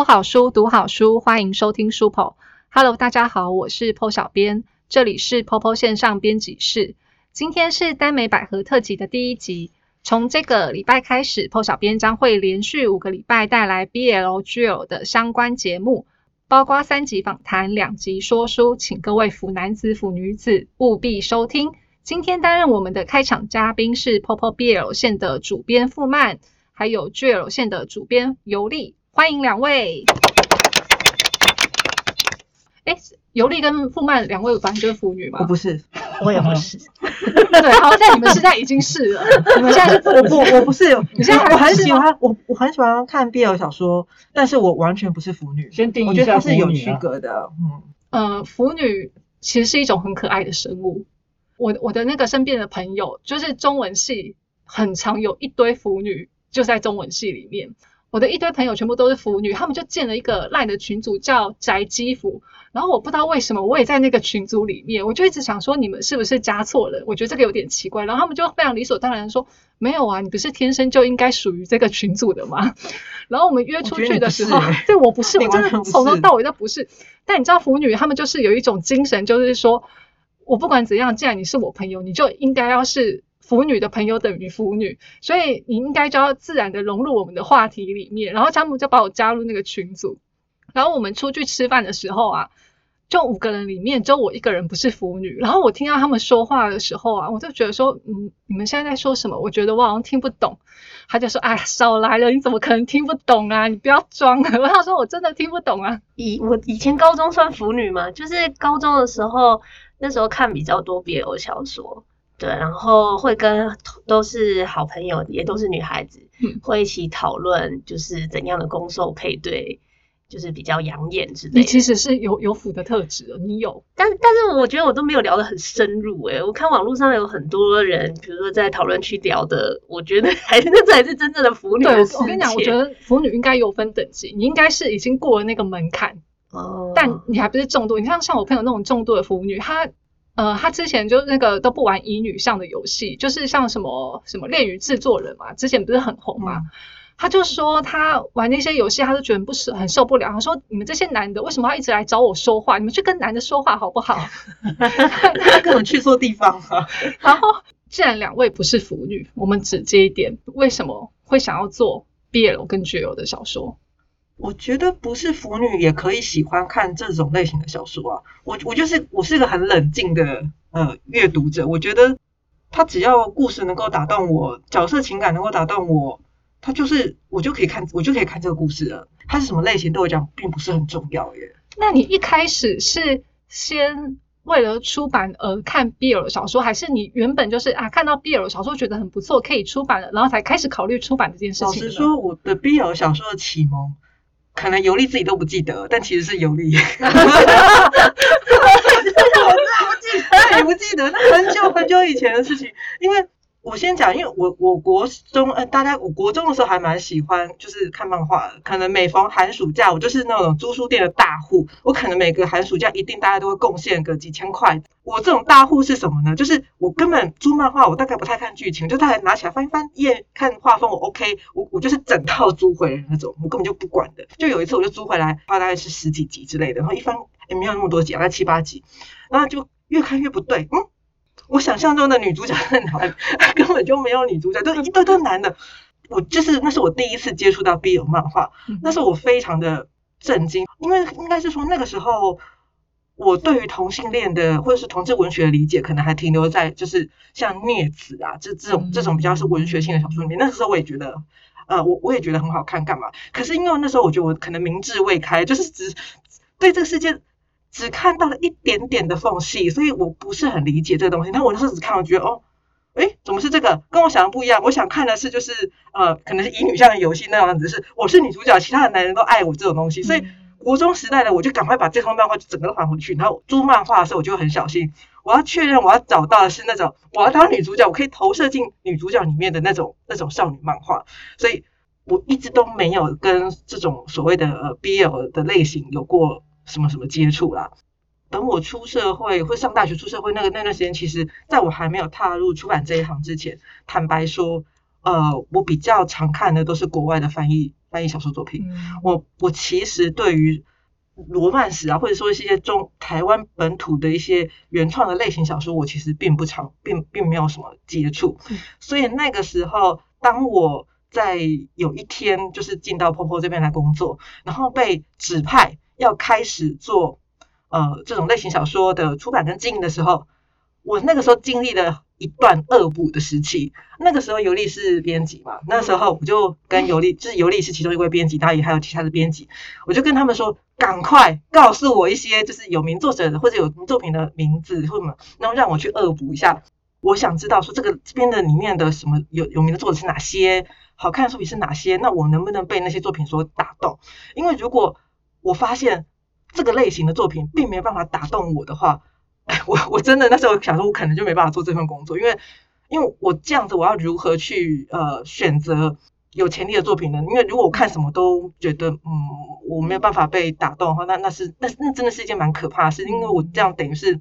剖好书，读好书，欢迎收听书剖。Hello，大家好，我是 PO 小编，这里是 PO PO 线上编辑室。今天是耽美百合特辑的第一集。从这个礼拜开始，，PO 小编将会连续五个礼拜带来 BL、GL 的相关节目，包括三集访谈、两集说书，请各位腐男子、腐女子务必收听。今天担任我们的开场嘉宾是 POPO BL 线的主编傅曼，还有 GL 线的主编尤丽，欢迎两位。哎，尤丽跟傅曼两位反正就是腐女吗？我不是，我也不是。对，好，在你们现在已经是了，你们现在是我不我不是，你现在还我很是喜欢我我很喜欢看 BL 小说，但是我完全不是腐女，先定义我觉得它一下是有区隔的，嗯，呃，腐女其实是一种很可爱的生物。我我的那个身边的朋友，就是中文系很常有一堆腐女，就在中文系里面。我的一堆朋友全部都是腐女，他们就建了一个赖的群组叫宅基腐，然后我不知道为什么我也在那个群组里面，我就一直想说你们是不是加错了？我觉得这个有点奇怪，然后他们就非常理所当然说没有啊，你不是天生就应该属于这个群组的吗？然后我们约出去的时候对我不是，我真的从头到尾都不是。但你知道腐女他们就是有一种精神，就是说我不管怎样，既然你是我朋友，你就应该要是腐女的朋友等于腐女，所以你应该就要自然的融入我们的话题里面。然后他们就把我加入那个群组，然后我们出去吃饭的时候啊，就五个人里面只有我一个人不是腐女。然后我听到他们说话的时候啊，我就觉得说，嗯，你们现在在说什么？我觉得我好像听不懂。他就说：“哎，少来了，你怎么可能听不懂啊？你不要装了。”我想说，我真的听不懂啊。以我以前高中算腐女嘛，就是高中的时候，那时候看比较多 BL 小说，对，然后会跟都是好朋友，也都是女孩子，嗯会一起讨论就是怎样的攻受配对，就是比较养眼之类的。你其实是有有腐的特质的，你有。但但是我觉得我都没有聊得很深入诶、我看网络上有很多人，比如说在讨论区聊的，我觉得 还是那才是真正的腐女对，我跟你讲，我觉得腐女应该有分等级，你应该是已经过了那个门槛，哦，但你还不是重度。你像像我朋友那种重度的腐女，她呃，他之前就那个都不玩乙女向的游戏，就是像什么什么恋与制作人嘛，之前不是很红嘛。他就说他玩那些游戏，他就觉得不是很受不了。他说：“你们这些男的为什么要一直来找我说话？你们去跟男的说话好不好？”他 根本去错地方了。然后，既然两位不是腐女，我们直接一点，为什么会想要做 BL 跟 GL 的小说？我觉得不是腐女也可以喜欢看这种类型的小说啊。我我就是我是个很冷静的呃阅读者，我觉得他只要故事能够打动我，角色情感能够打动我，他就是我就可以看我就可以看这个故事了。它是什么类型对我讲并不是很重要耶。那你一开始是先为了出版而看 BL 小说，还是你原本就是啊看到 BL 小说觉得很不错，可以出版了，然后才开始考虑出版这件事情？老实，说，我的 BL 小说的启蒙，可能尤利自己都不记得，但其实是尤利。我也不记得，那很久很久以前的事情。因为我先讲，因为我我国中呃，大家我国中的时候还蛮喜欢就是看漫画，可能每逢寒暑假，我就是那种租书店的大户，我可能每个寒暑假一定大家都会贡献个几千块。我这种大户是什么呢？就是我根本租漫画，我大概不太看剧情，就大概拿起来翻一翻页，看画风我 OK，我我就是整套租回来那种，我根本就不管的。就有一次我就租回来，大概是十几集之类的，然后一翻也没有那么多集，大概七八集，然后就越看越不对，嗯，我想象中的女主角在哪里？根本就没有女主角，都一堆都男的。我就是那是我第一次接触到 BL 漫画，那是我非常的震惊，因为应该是说那个时候我对于同性恋的或者是同志文学的理解，可能还停留在就是像孽子啊这这种这种比较是文学性的小说里面。那时候我也觉得，呃，我我也觉得很好看，干嘛？可是因为那时候我觉得我可能明智未开，就是只对这个世界只看到了一点点的缝隙，所以我不是很理解这个东西。那我那时候只看，我觉得哦。诶，怎么是这个？跟我想的不一样。我想看的是，就是呃，可能是乙女向的游戏那样子，是我是女主角，其他的男人都爱我这种东西。所以国中时代的我就赶快把这套漫画就整个都还回去。然后租漫画的时候，我就很小心，我要确认我要找到的是那种我要当女主角，我可以投射进女主角里面的那种那种少女漫画。所以我一直都没有跟这种所谓的呃 BL 的类型有过什么什么接触啦。等我出社会或上大学出社会那个那段时间，其实在我还没有踏入出版这一行之前，坦白说，呃，我比较常看的都是国外的翻译翻译小说作品。嗯我我其实对于罗曼史啊，或者说一些中台湾本土的一些原创的类型小说，我其实并不常，并并没有什么接触。嗯所以那个时候，当我在有一天就是进到婆婆这边来工作，然后被指派要开始做呃这种类型小说的出版跟经营的时候，我那个时候经历了一段恶补的时期。那个时候尤力是编辑嘛，那时候我就跟尤力，就是尤力是其中一位编辑，当然也还有其他的编辑，我就跟他们说，赶快告诉我一些就是有名作者或者有名作品的名字或什么，然后让我去恶补一下。我想知道说这个这边的里面的什么有有名的作者是哪些，好看的作品是哪些，那我能不能被那些作品所打动？因为如果我发现这个类型的作品并没有办法打动我的话，我我真的那时候想说，我可能就没办法做这份工作，因为因为我这样子，我要如何去呃选择有潜力的作品呢？因为如果我看什么都觉得嗯我没有办法被打动的话，那那是那那真的是一件蛮可怕的事，因为我这样等于是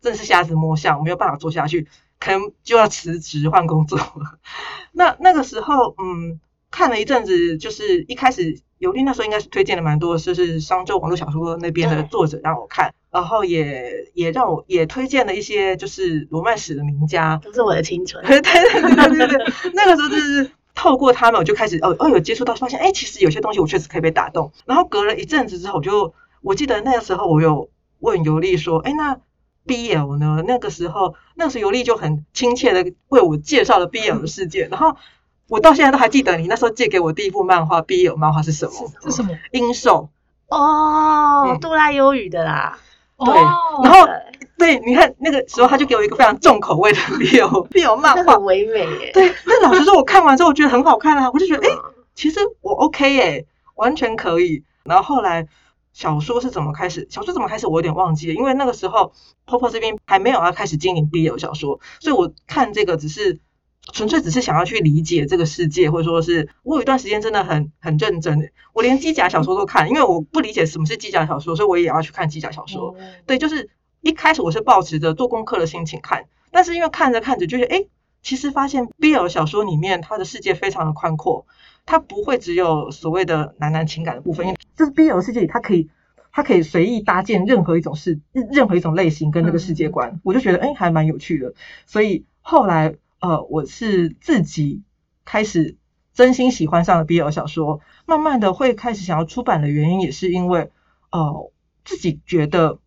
真的是瞎子摸象，我没有办法做下去，可能就要辞职换工作了。那那个时候，嗯，看了一阵子，就是一开始尤利那时候应该是推荐了蛮多，就是商周网络小说那边的作者让我看，然后也也让我也推荐了一些就是罗曼史的名家，都是我的青春。对对对对对对，那个时候就是透过他们，我就开始哦哦有接触到，发现哎，其实有些东西我确实可以被打动。然后隔了一阵子之后，我就我记得那个时候我有问尤利说，哎，那 BL 呢？那个时候那个时候尤利就很亲切的为我介绍了 BL 的世界，然后我到现在都还记得你那时候借给我第一部漫画 B 有漫画是什么？是什么？阴兽。哦，嗯杜拉忧郁的啦。对哦然后对对，你看那个时候他就给我一个非常重口味的 BL BL 漫画很，唯美耶。对，但老实说，我看完之后我觉得很好看啊，我就觉得哎。其实我 OK 耶、完全可以。然后后来小说是怎么开始？小说怎么开始？我有点忘记了，因为那个时候 Popo 这边还没有要开始经营 BL 小说，所以我看这个只是纯粹只是想要去理解这个世界，或者说是我有一段时间真的很很认真，我连机甲小说都看，因为我不理解什么是机甲小说，所以我也要去看机甲小说。哦对，就是一开始我是抱持着做功课的心情看，但是因为看着看着就觉得，哎，其实发现 BL 小说里面它的世界非常的宽阔，它不会只有所谓的男男情感的部分，因为就是 BL 世界里它可以。它可以随意搭建任何一种世，任何一种类型跟那个世界观，我就觉得哎还蛮有趣的。所以后来呃我是自己开始真心喜欢上了 BL 小说，慢慢的会开始想要出版的原因，也是因为呃自己觉得，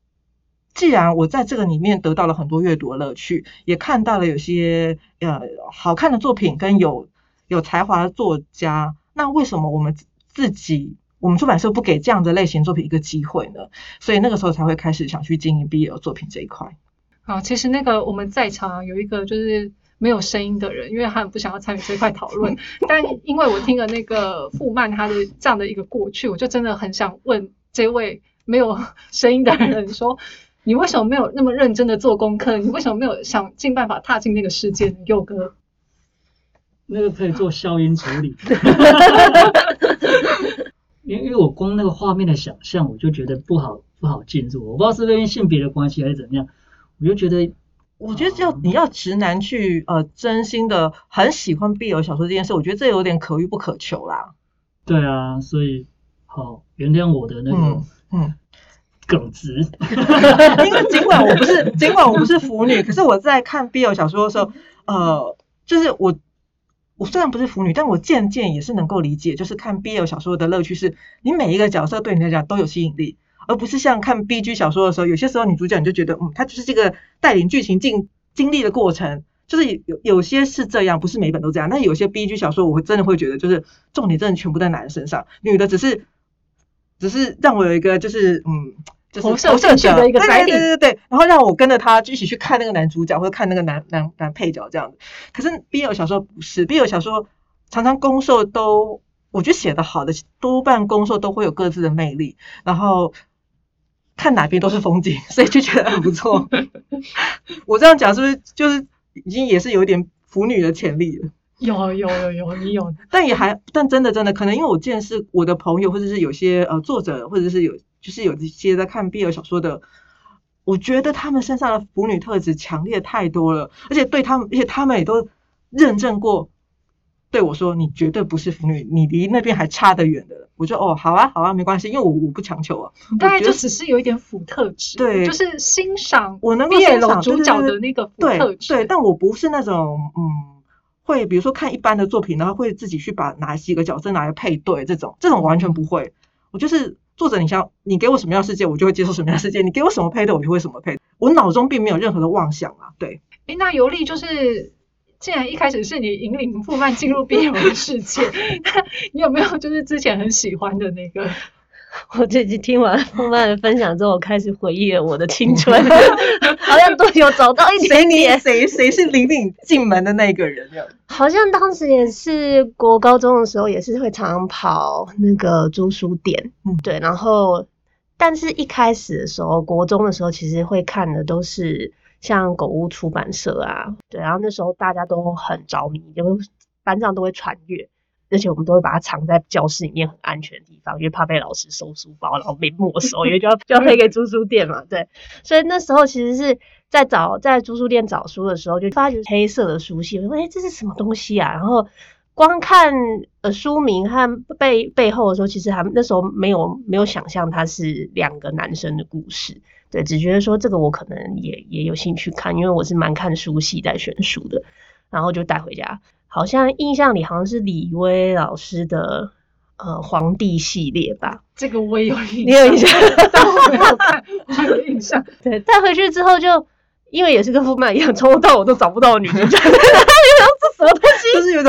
既然我在这个里面得到了很多阅读的乐趣，也看到了有些呃好看的作品跟有有才华的作家，那为什么我们自己我们出版社不给这样的类型作品一个机会呢？所以那个时候才会开始想去经营 BL 作品这一块。好，其实那个我们在场有一个就是没有声音的人，因为他很不想要参与这块讨论，但因为我听了那个傅曼他的这样的一个过去，我就真的很想问这位没有声音的人说。你为什么没有那么认真的做功课？你为什么没有想尽办法踏进那个世界呢？佑哥，那个可以做消音处理。因 为因为我光那个画面的想象，我就觉得不好不好进入。我不知道是不是因为性别的关系还是怎么样，我就觉得我觉得要你要直男去呃真心的很喜欢 BL 小说这件事，我觉得这有点可遇不可求啦。对啊，所以好原谅我的那个嗯嗯，耿直。因为尽管我不是尽管我不是腐女，可是我在看 BL 小说的时候，呃，就是我我虽然不是腐女，但我渐渐也是能够理解，就是看 BL 小说的乐趣是，你每一个角色对你来讲都有吸引力，而不是像看 BG 小说的时候，有些时候女主角你就觉得，嗯，她就是这个带领剧情进经历的过程。就是有有有些是这样，不是每一本都这样。但有些 B G 小说，我会真的会觉得，就是重点真的全部在男人身上，女的只是只是让我有一个就是嗯，就是投射者的一个对对对对对，然后让我跟着他一起去看那个男主角或者看那个男男男配角这样子。可是 B L 小说不是，B L 小说常常攻受都，我觉得写的好的多半攻受都会有各自的魅力，然后。看哪边都是风景，所以就觉得很不错。我这样讲是不是就是已经也是有一点腐女的潜力了？有有有有，你有但也还，但真的真的，可能因为我见识我的朋友，或者是有些呃作者，或者是有就是有一些在看 BL 小说的，我觉得他们身上的腐女特质强烈太多了，而且对他们，而且他们也都认证过对我说：“你绝对不是腐女，你离那边还差得远的。”我就哦，好啊，好啊，没关系，因为我我不强求啊。大概就只是有一点腐特质，对就是欣赏我能够欣赏主角的那个腐对特质，对，但我不是那种嗯，会比如说看一般的作品，然后会自己去把哪几个角色拿来配对这种，这种完全不会。我就是作者，你想你给我什么样的世界，我就会接受什么样的世界；你给我什么配对，我就会什么配。我脑中并没有任何的妄想啊。对，诶，那尤利就是，既然一开始是你引领富曼进入 BL 的世界，那你有没有就是之前很喜欢的那个？我最近听完傅曼的分享之后，我开始回忆了我的青春，好像都有找到一谁你点点。谁谁是领你进门的那个人？好像当时也是国高中的时候，也是会常常跑那个租书店，嗯对，然后但是一开始的时候，国中的时候，其实会看的都是像狗屋出版社啊，对，然后那时候大家都很着迷，就班上都会传阅。而且我们都会把它藏在教室里面很安全的地方，因为怕被老师收书包，然后被没收，因为就要就要配给租书店嘛，对。所以那时候其实是在找在租书店找书的时候，就发觉黑色的书系，我说哎、诶这是什么东西啊？然后光看呃书名和背背后的时候，其实还那时候没有没有想象它是两个男生的故事，对，只觉得说这个我可能也也有兴趣看，因为我是蛮看书系在选书的，然后就带回家。好像印象里好像是李威老师的呃皇帝系列吧，这个我也有印象，你有印象？但我没有看，我有印象。对，带回去之后就因为也是跟傅曼一样，从头到尾都找不到女主角，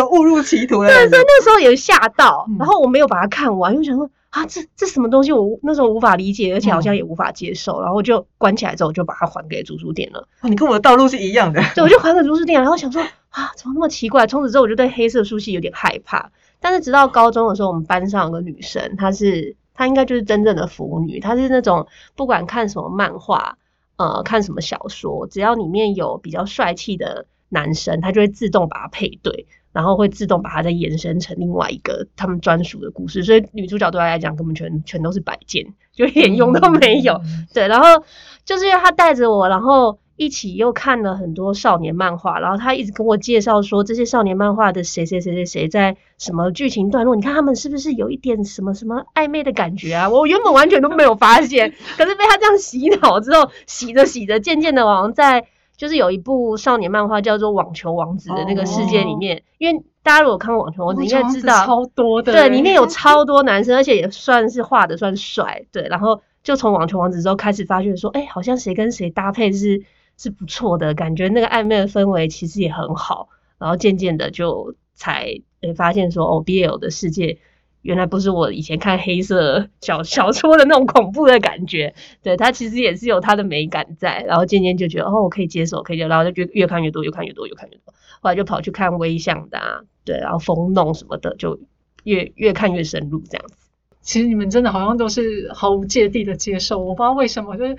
误入歧途的对，所以那时候也吓到嗯，然后我没有把它看完，因为想说啊，这这什么东西我无那时候无法理解，而且好嗯像也无法接受，然后就关起来之后就把它还给租书店了。哦你跟我的道路是一样的。对，我就还给租书店，然后想说啊，怎么那么奇怪？从此之后我就对黑色书系有点害怕。但是直到高中的时候，我们班上有个女生，她是她应该就是真正的腐女，她是那种不管看什么漫画，呃，看什么小说，只要里面有比较帅气的男生，她就会自动把它配对，然后会自动把它再延伸成另外一个他们专属的故事。所以女主角对她来讲根本全全都是摆件，就一点用都没有。对，然后就是因为她带着我，然后一起又看了很多少年漫画，然后他一直跟我介绍说这些少年漫画的谁谁谁谁谁在什么剧情段落，你看他们是不是有一点什么什么暧昧的感觉啊？我原本完全都没有发现，可是被他这样洗脑之后，洗着洗着，渐渐的好像在。就是有一部少年漫画叫做《网球王子》的那个世界里面，因为大家如果看过《网球王子》，应该知道超多的，对，里面有超多男生，而且也算是画的算帅，对，然后就从网球王子之后开始发现说，哎，好像谁跟谁搭配是是不错的，感觉那个暧昧的氛围其实也很好，然后渐渐的就才诶发现说，哦，BL 的世界原来不是我以前看黑色 小小说的那种恐怖的感觉，对，它其实也是有它的美感在，然后渐渐就觉得，哦，我可以接受，可以接受，然后就越越看越多，越看越多，越看越多，后来就跑去看微象的啊，对，然后风弄什么的，就越越看越深入这样子。其实你们真的好像都是毫无芥蒂的接受，我不知道为什么，就是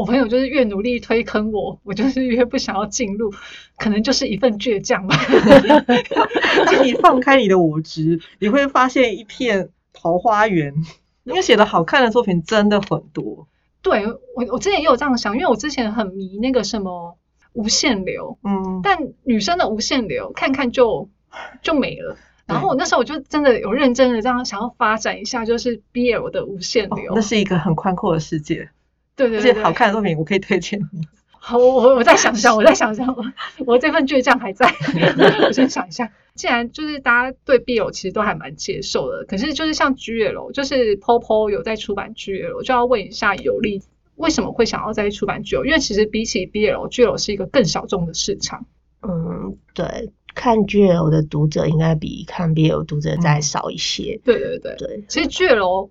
我朋友就是越努力推坑我，我就是越不想要进入，可能就是一份倔强吧。当 你放开你的我执，你会发现一片桃花源。因为写的好看的作品真的很多，对我，我之前也有这样想，因为我之前很迷那个什么无限流，嗯，但女生的无限流看看就就没了。然后我那时候我就真的有认真的这样想要发展一下，就是 BL 的无限流。哦那是一个很宽阔的世界，对对对对，好看的作品我可以推荐你。好，我我我再想想，我再想想，我我这份倔强还在，我先想一下。既然就是大家对 BL 其实都还蛮接受的，可是就是像 GL，就是 POPO 有在出版 GL，我就要问一下有利为什么会想要再出版 GL？因为其实比起 BL，GL 是一个更小众的市场。嗯，对，看 GL 的读者应该比看 BL 读者再嗯少一些。对对对，对，其实 GL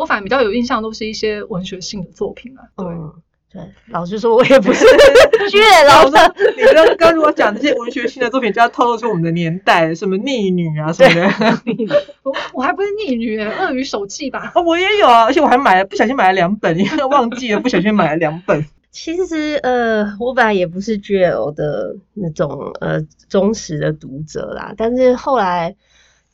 我反而比较有印象，都是一些文学性的作品啊。对，嗯，对，老实说，我也不是 月老的。你刚刚如果讲这些文学性的作品，就要透露出我们的年代，什么逆女啊什么的。我我还不是逆女耶，鳄鱼手记吧？哦，我也有啊，而且我还买了，不小心买了两本，因为忘记了，不小心买了两本。其实呃，我本来也不是 GL 的那种呃忠实的读者啦，但是后来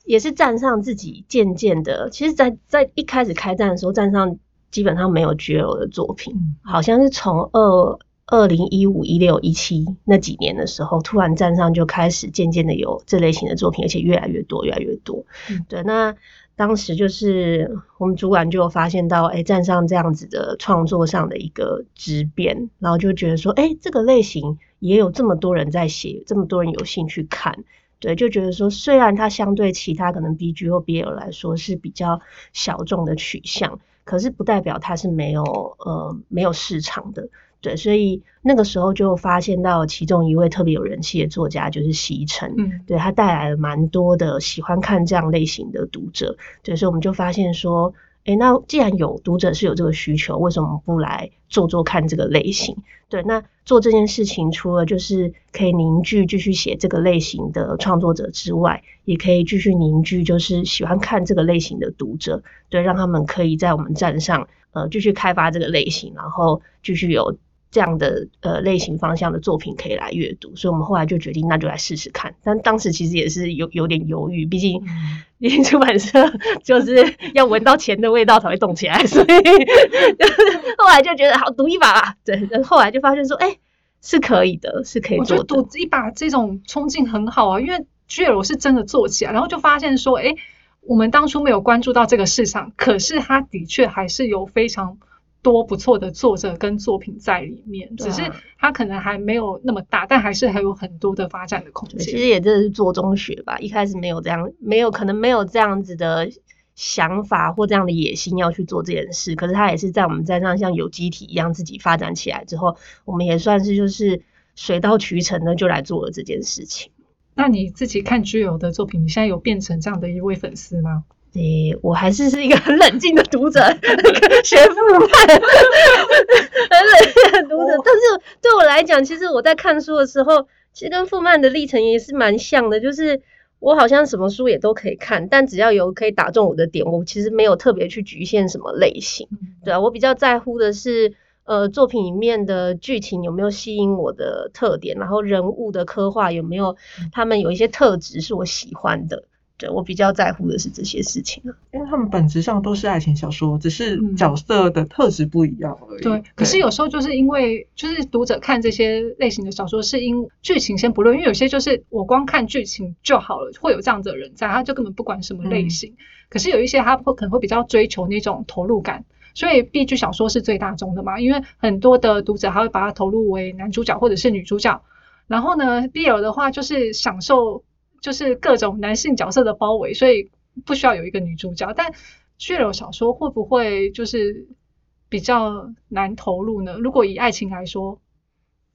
也是站上自己渐渐的，其实在，在一开始开战的时候，站上基本上没有 GL 的作品，嗯好像是从二二零一五、一六、一七那几年的时候，突然站上就开始渐渐的有这类型的作品，而且越来越多，越来越多。嗯对，那当时就是我们主管就有发现到，哎，站上这样子的创作上的一个质变，然后就觉得说，哎，这个类型也有这么多人在写，这么多人有兴趣看。对，就觉得说，虽然它相对其他可能 B G 或 B L 来说是比较小众的取向，可是不代表它是没有呃没有市场的。对，所以那个时候就发现到其中一位特别有人气的作家就是席城，嗯对他带来了蛮多的喜欢看这样类型的读者，对，所以我们就发现说，诶，那既然有读者是有这个需求，为什么不来做做看这个类型？对，那做这件事情，除了就是可以凝聚继续写这个类型的创作者之外，也可以继续凝聚就是喜欢看这个类型的读者，对，让他们可以在我们站上呃继续开发这个类型，然后继续有这样的呃类型方向的作品可以来阅读，所以我们后来就决定那就来试试看。但当时其实也是有有点犹豫，毕竟毕竟 出版社就是要闻到钱的味道才会动起来，所以就是后来就觉得好赌一把吧。对，然后后来就发现说，哎、是可以的，是可以我觉做的。得赌一把这种冲劲很好啊，因为 GL 是真的做起来，然后就发现说，哎，我们当初没有关注到这个市场，可是它的确还是有非常多不错的作者跟作品在里面，只是它可能还没有那么大，但还是还有很多的发展的空间其。实也真的是做中学吧，一开始没有这样，没有可能没有这样子的想法或这样的野心要去做这件事。可是他也是在我们站上像有机体一样自己发展起来之后，我们也算是就是水到渠成的就来做了这件事情。那你自己看居友的作品，你现在有变成这样的一位粉丝吗？诶，我还是是一个很冷静的读者，学富漫，很冷静的读者。但是对我来讲，其实我在看书的时候，其实跟富漫的历程也是蛮像的，就是我好像什么书也都可以看，但只要有可以打中我的点，我其实没有特别去局限什么类型。对啊，我比较在乎的是，呃，作品里面的剧情有没有吸引我的特点，然后人物的刻画有没有他们有一些特质是我喜欢的。对我比较在乎的是这些事情啊。因为他们本质上都是爱情小说，只是嗯角色的特质不一样而已。对，可是有时候就是因为就是读者看这些类型的小说，是因剧情先不论，因为有些就是我光看剧情就好了，会有这样子的人在，他就根本不管什么类型。可是有一些他会可能会比较追求那种投入感，所以 B 剧小说是最大众的嘛，因为很多的读者他会把它投入为男主角或者是女主角，然后呢，BL 的话就是享受就是各种男性角色的包围，所以不需要有一个女主角，但血肉小说会不会就是比较难投入呢？如果以爱情来说，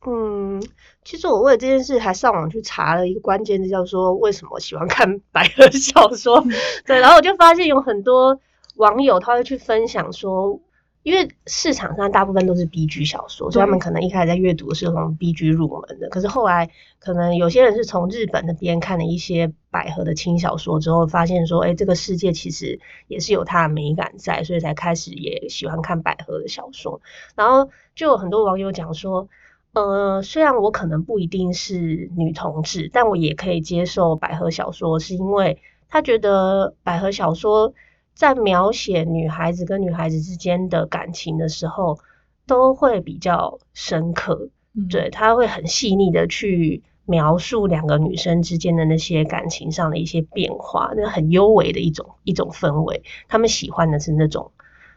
嗯，其实我为了这件事还上网去查了一个关键字，叫做为什么喜欢看百合小说。对，然后我就发现有很多网友他会去分享说，因为市场上大部分都是 B G 小说，所以他们可能一开始在阅读是从 B G 入门的，可是后来可能有些人是从日本那边看了一些百合的轻小说之后，发现说，哎，这个世界其实也是有它的美感在，所以才开始也喜欢看百合的小说。然后就有很多网友讲说，呃，虽然我可能不一定是女同志，但我也可以接受百合小说，是因为他觉得百合小说在描写女孩子跟女孩子之间的感情的时候，都会比较深刻。嗯，对，他会很细腻的去描述两个女生之间的那些感情上的一些变化，那很优美的一种一种氛围。他们喜欢的是那种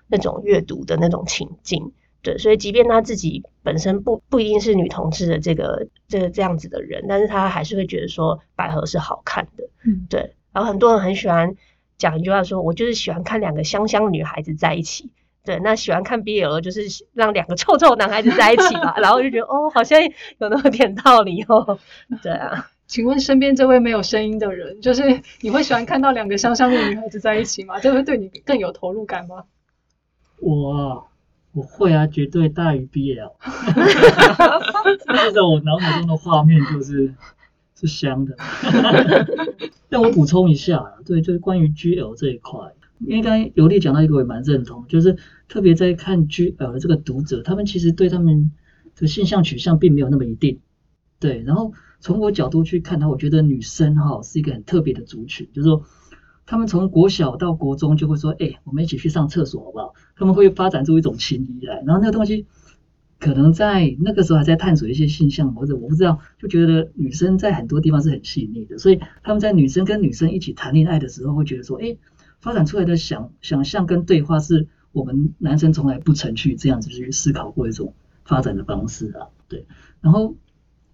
那种阅读的那种情境。对，所以即便他自己本身不不一定是女同志的这个这个这样子的人，但是他还是会觉得说百合是好看的。嗯，对，然后很多人很喜欢讲一句话说，我就是喜欢看两个香香的女孩子在一起。对，那喜欢看 BL 就是让两个 臭臭男孩子在一起嘛，然后我就觉得哦，好像有那么点道理哦。对啊，请问身边这位没有声音的人，就是你会喜欢看到两个香香的女孩子在一起吗？这会对你更有投入感吗？我啊我会啊，绝对大于 BL。至 少 我脑海中的画面就是是香的。但我补充一下，对，就是关于 GL 这一块，因为刚才尤丽讲到一个我也蛮认同，就是特别在看 GL 这个读者，他们其实对他们的性向取向并没有那么一定。对，然后从我角度去看它，我觉得女生哈是一个很特别的族群，就是说他们从国小到国中就会说，哎、我们一起去上厕所好不好？他们会发展出一种情谊来，然后那个东西可能在那个时候还在探索一些性向，或者我不知道，就觉得女生在很多地方是很细腻的，所以他们在女生跟女生一起谈恋爱的时候，会觉得说，哎，发展出来的想想象跟对话是我们男生从来不曾去这样子去思考过一种发展的方式啊，对。然后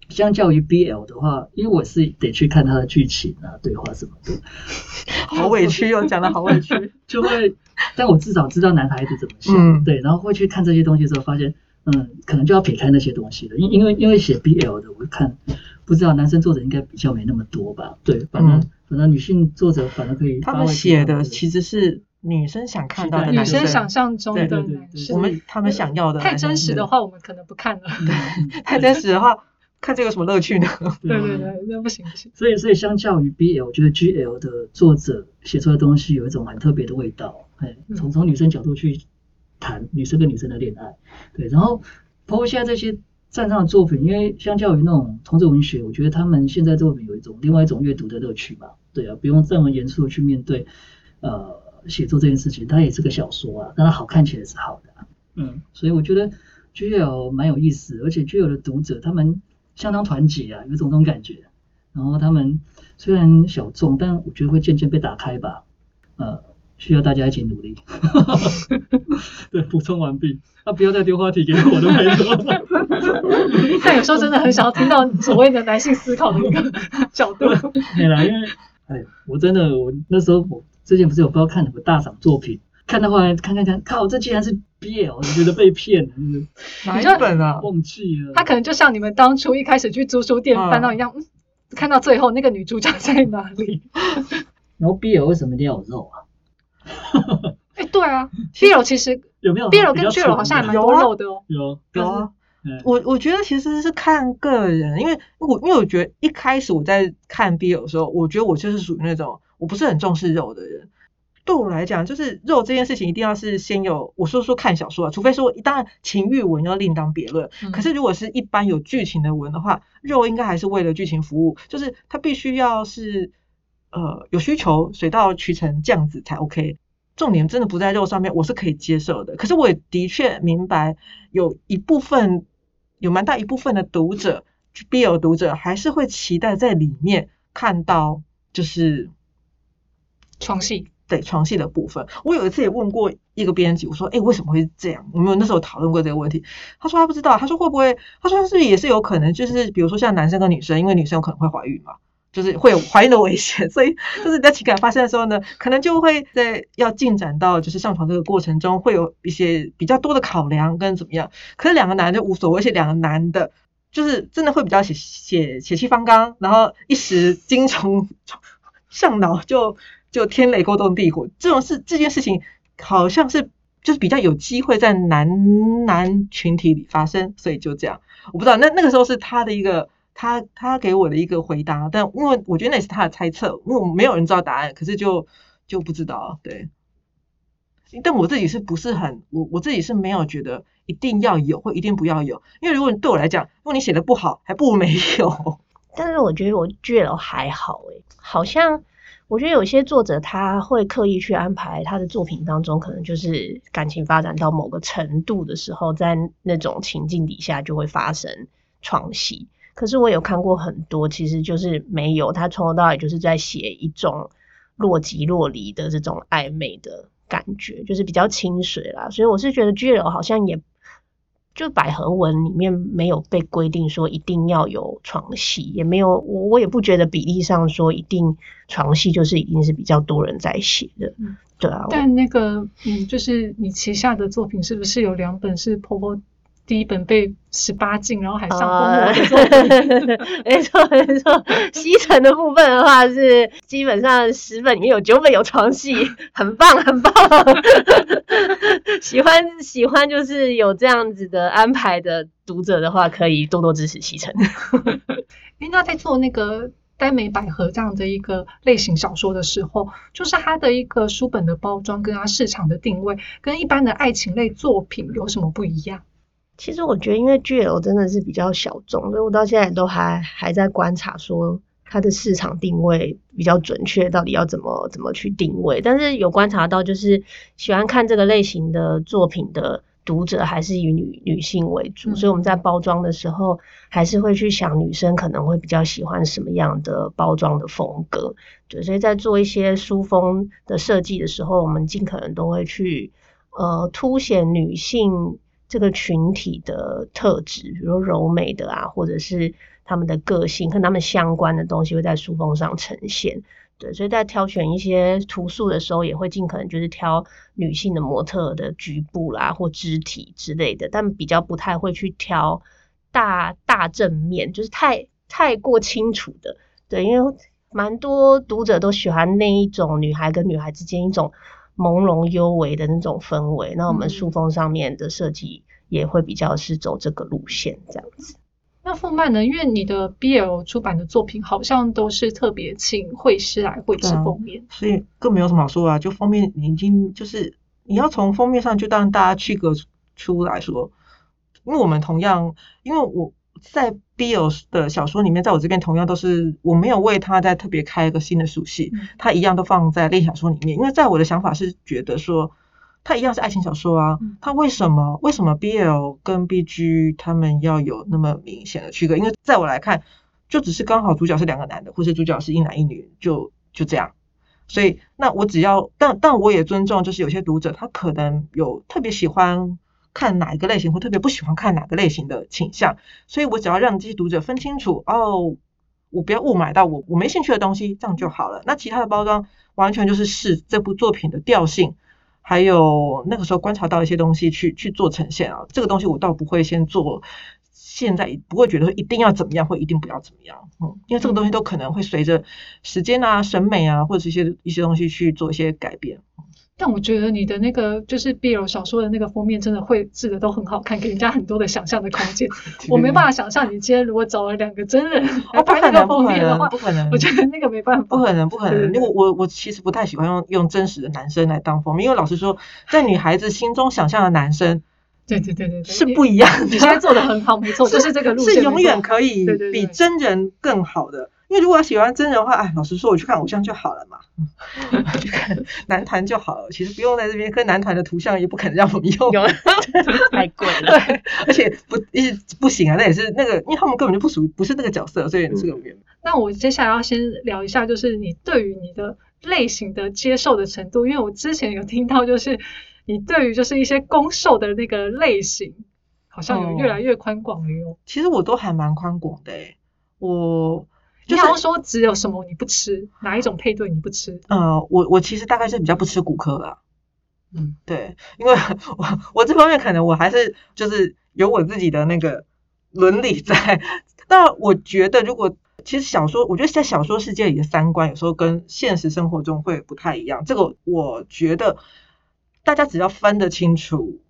相较于 BL 的话，因为我是得去看它的剧情啊、对话什么的，好委屈哦，讲的好委屈。就会，但我至少知道男孩子怎么想，嗯对，然后会去看这些东西的时候，发现，嗯，可能就要撇开那些东西了，因因为因为写 BL 的，我看不知道男生作者应该比较没那么多吧，对，反正、嗯反正女性作者反而可以他们写的其其实是女生想看到的女生，想象中的对对对对男生我们他们想要的太真实的话，我们可能不看了。对 太真实的话，看这有什么乐趣呢？对对对，那不行不行。所以，所以相较于 BL，我觉得 GL 的作者写出来的东西有一种很特别的味道。哎，嗯从从女生角度去谈女生跟女生的恋爱，对。然后，包括现在这些站上的作品，因为相较于那种同志文学，我觉得他们现在作品有一种另外一种阅读的乐趣吧。对啊，不用这么严肃的去面对呃写作这件事情，它也是个小说啊，但它好看起来是好的、啊。嗯，所以我觉得 GL 蛮有意思，而且 GL 的读者他们相当团结啊，有种这种感觉。然后他们虽然小众，但我觉得会渐渐被打开吧。呃，需要大家一起努力。对，补充完毕。那、不要再丢话题给我都没有。但有时候真的很想要听到所谓的男性思考的一个 角度。对啦，因为哎，我真的我那时候我之前不是有不知道看什么大赏作品，看到后来看看看，靠，这竟然是 BL，我觉得被骗了，就是哪一本啊？忘记了。他可能就像你们当初一开始去租书店嗯翻到一样，嗯看到最后那个女主角在哪里？然后 BL 为什么一定要有肉啊？哎，对啊，BL 其实有没有 BL 跟比较 GL 好像还蛮多肉的哦。有有啊，嗯我我觉得其实是看个人，因为我因为我觉得一开始我在看 BL 的时候，我觉得我就是属于那种我不是很重视肉的人。对我来讲，就是肉这件事情一定要是先有我说说看小说啊，除非说当然情欲文要另当别论。嗯可是如果是一般有剧情的文的话，肉应该还是为了剧情服务，就是它必须要是呃有需求，水到渠成这样子才 OK。重点真的不在肉上面，我是可以接受的。可是我也的确明白，有一部分有蛮大一部分的读者，BL 读者还是会期待在里面看到就是床戏，对床戏的部分。我有一次也问过一个编辑，我说：“哎、为什么会这样？”我们有那时候讨论过这个问题。他说他不知道，他说会不会？他说是不是也是有可能，就是比如说像男生跟女生，因为女生有可能会怀孕嘛。就是会有怀孕的危险，所以就是在情感发生的时候呢，可能就会在要进展到就是上床这个过程中，会有一些比较多的考量跟怎么样。可是两个男的无所谓，而且两个男的就是真的会比较血血血气方刚，然后一时精虫上脑就就天雷勾动地火，这种事这件事情好像是就是比较有机会在男男群体里发生，所以就这样。我不知道那那个时候是他的一个他他给我的一个回答，但因为我觉得那是他的猜测，因为我们没有人知道答案，可是就就不知道对。但我自己是不是很我我自己是没有觉得一定要有或一定不要有，因为如果你对我来讲，如果你写的不好，还不如没有。但是我觉得我 GL 还好诶，好像我觉得有些作者他会刻意去安排他的作品当中，可能就是感情发展到某个程度的时候，在那种情境底下就会发生床戏。可是我有看过很多，其实就是没有，他从头到尾就是在写一种若即若离的这种暧昧的感觉，就是比较清水啦。所以我是觉得 GL 好像也就百合文里面没有被规定说一定要有床戏，也没有我我也不觉得比例上说一定床戏就是一定是比较多人在写的，嗯对啊，但那个，嗯，就是你旗下的作品是不是有两本是婆婆第一本被十八禁，然后还上封啊面？没错。没错，西城的部分的话是基本上十本里面有九本有床戏，很棒很棒。喜欢喜欢就是有这样子的安排的读者的话，可以多多支持西城。诶，那在做那个耽美百合这样的一个类型小说的时候，就是它的一个书本的包装跟它市场的定位，跟一般的爱情类作品有什么不一样？其实我觉得，因为 GL 真的是比较小众，所以我到现在都还还在观察说它的市场定位比较准确，到底要怎么怎么去定位。但是有观察到，就是喜欢看这个类型的作品的读者还是以女女性为主，嗯所以我们在包装的时候还是会去想女生可能会比较喜欢什么样的包装的风格。对，所以在做一些书封的设计的时候，我们尽可能都会去呃凸显女性这个群体的特质，比如柔美的啊，或者是他们的个性跟他们相关的东西会在书封上呈现。对，所以在挑选一些图素的时候，也会尽可能就是挑女性的模特的局部啦或肢体之类的，但比较不太会去挑大大正面，就是太太过清楚的。对，因为蛮多读者都喜欢那一种女孩跟女孩之间一种朦胧幽微的那种氛围。那我们嗯书封上面的设计也会比较是走这个路线，这样子。那傅曼呢？因为你的 BL 出版的作品好像都是特别请绘师来绘制封面，所以更没有什么好说啊。就封面已经就是你要从封面上就让大家区隔出来说，因为我们同样，因为我在 BL 的小说里面，在我这边同样都是我没有为他再特别开一个新的属性，嗯它一样都放在类小说里面，因为在我的想法是觉得说。他一样是爱情小说啊嗯，它为什么为什么 BL 跟 BG 他们要有那么明显的区隔？因为在我来看，就只是刚好主角是两个男的，或是主角是一男一女，就就这样。所以那我只要，但但我也尊重，就是有些读者他可能有特别喜欢看哪一个类型，或特别不喜欢看哪个类型的倾向，所以我只要让这些读者分清楚，哦，我不要误买到我我没兴趣的东西，这样就好了。那其他的包装完全就是视这部作品的调性。还有那个时候观察到一些东西去去做呈现啊，这个东西我倒不会先做，现在不会觉得一定要怎么样或一定不要怎么样，嗯，因为这个东西都可能会随着时间啊、审美啊或者是一些一些东西去做一些改变。但我觉得你的那个就是 BL 小说的那个封面，真的绘制的都很好看，给人家很多的想象的空间。我没办法想象你今天如果找了两个真人来哦，不拍那个封面的话不，可能，我觉得那个没办法。不可能，不可能。因为我我其实不太喜欢用用真实的男生来当封面，因为老实说，在女孩子心中想象的男生对对对对对，是不一样的。你现在做的很好，没错，就是这个路线，是永远可以比真人更好的。因为如果要喜欢真人的话，哎，老实说，我去看偶像就好了嘛，去看男团就好了。其实不用在这边跟男团的图像也不可能让我们用，有太贵了。对，而且不一不行啊，那也是那个，因为他们根本就不属于不是那个角色，所以这个原那我接下来要先聊一下，就是你对于你的类型的接受的程度，因为我之前有听到，就是你对于就是一些攻受的那个类型，好像有越来越宽广了哟。其实我都还蛮宽广的诶，我就是你好像说只有什么你不吃，哪一种配对你不吃？呃，我我其实大概是比较不吃骨科啦，嗯，对，因为我我这方面可能我还是就是有我自己的那个伦理在。那我觉得，如果其实小说，我觉得在小说世界里的三观有时候跟现实生活中会不太一样。这个我觉得大家只要分得清楚，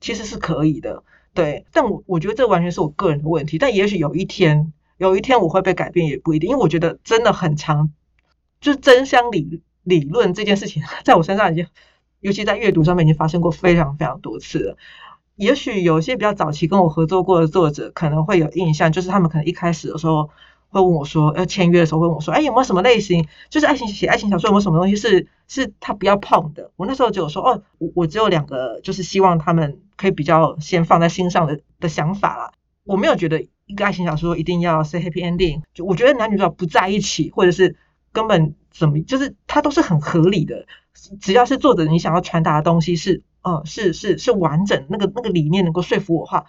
其实是可以的。对，但我我觉得这完全是我个人的问题。但也许有一天，有一天我会被改变，也不一定，因为我觉得真的很长，就是真相理理论这件事情，在我身上已经，尤其在阅读上面已经发生过非常非常多次了。也许有些比较早期跟我合作过的作者可能会有印象，就是他们可能一开始的时候会问我说，要签约的时候问我说，哎，有没有什么类型，就是爱情写爱情小说有没有什么东西是是他不要碰的？我那时候就有说，哦，我我只有两个，就是希望他们可以比较先放在心上的的想法啦。我没有觉得一个爱情小说一定要 say happy ending，就我觉得男女主角不在一起，或者是根本怎么，就是它都是很合理的。只要是作者你想要传达的东西是，呃，是是是完整，那个那个理念能够说服我的话，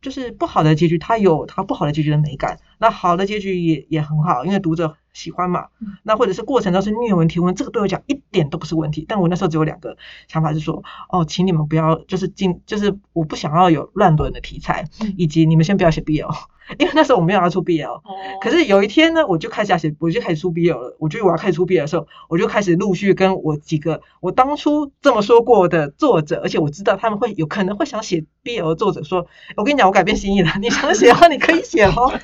就是不好的结局它有它不好的结局的美感，那好的结局也也很好，因为读者喜欢嘛。嗯那或者是过程中是虐文提问，这个对我讲一点都不是问题。但我那时候只有两个想法，是说，哦，请你们不要就是进，就是我不想要有乱伦的题材，嗯以及你们先不要写 BL，因为那时候我没有要出 BL。哦，可是有一天呢，我就开始要写，我就开始出 BL 了。我觉得我要开始出 BL 的时候，我就开始陆续跟我几个我当初这么说过的作者，而且我知道他们会有可能会想写 BL 的作者说，我跟你讲，我改变心意了，你想写的话，你可以写哦。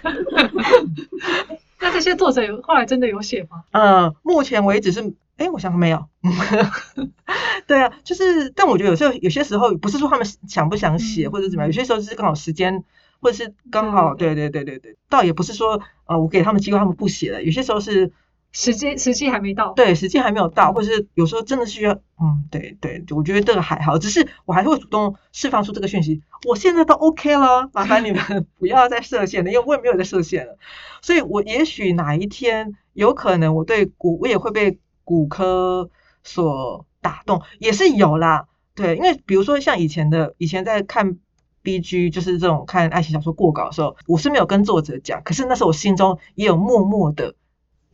那这些作者有后来真的有写吗？嗯，目前为止是，哎，我想想没有。对啊，就是，但我觉得有时候有些时候不是说他们想不想写嗯或者怎么样，有些时候就是刚好时间，或者是刚好，对对对对对，倒也不是说呃我给他们机会他们不写了，有些时候是时机时机还没到。对，时间还没有到，或者是有时候真的需要，嗯，对对，我觉得这个还好，只是我还是会主动释放出这个讯息，我现在都 OK 了，麻烦你们 不要再设限了，因为我也没有在设限了，所以我也许哪一天有可能我对骨我也会被骨科所打动，也是有啦，对，因为比如说像以前的以前在看 B G 就是这种看爱情小说过稿的时候，我是没有跟作者讲，可是那时候我心中也有默默的。